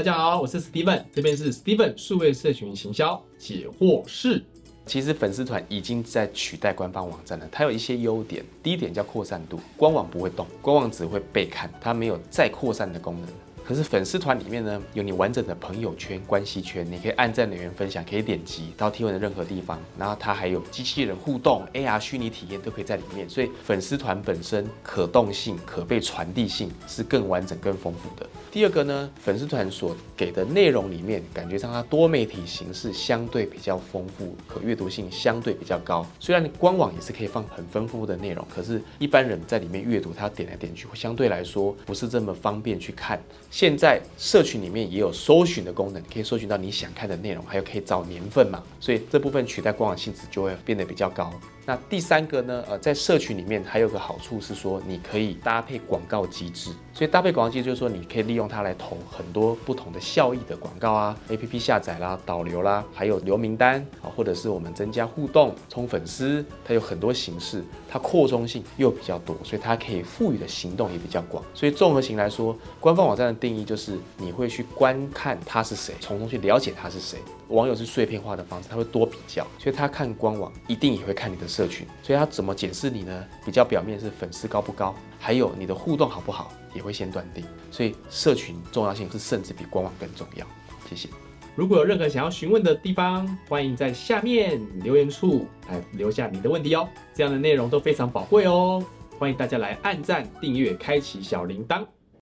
大家好，我是 Steven，这边是 Steven 数位社群行销解惑室。其实粉丝团已经在取代官方网站了，它有一些优点。第一点叫扩散度，官网不会动，官网只会被看，它没有再扩散的功能。可是粉丝团里面呢，有你完整的朋友圈、关系圈，你可以按赞、留言、分享，可以点击到贴文的任何地方。然后它还有机器人互动、AR 虚拟体验都可以在里面。所以粉丝团本身可动性、可被传递性是更完整、更丰富的。第二个呢，粉丝团所给的内容里面，感觉上它多媒体形式相对比较丰富，可阅读性相对比较高。虽然官网也是可以放很丰富的内容，可是一般人在里面阅读，他点来点去，相对来说不是这么方便去看。现在社群里面也有搜寻的功能，可以搜寻到你想看的内容，还有可以找年份嘛，所以这部分取代官网性质就会变得比较高。那第三个呢？呃，在社群里面还有个好处是说，你可以搭配广告机制。所以搭配广告机制就是说，你可以利用它来投很多不同的效益的广告啊，APP 下载啦、导流啦，还有留名单啊，或者是我们增加互动、充粉丝，它有很多形式，它扩充性又比较多，所以它可以赋予的行动也比较广。所以综合型来说，官方网站的定义就是你会去观看他是谁，从中去了解他是谁。网友是碎片化的方式，他会多比较，所以他看官网一定也会看你的社群，所以他怎么检视你呢？比较表面是粉丝高不高，还有你的互动好不好，也会先断定。所以社群重要性是甚至比官网更重要。谢谢。如果有任何想要询问的地方，欢迎在下面留言处来留下你的问题哦。这样的内容都非常宝贵哦，欢迎大家来按赞、订阅、开启小铃铛。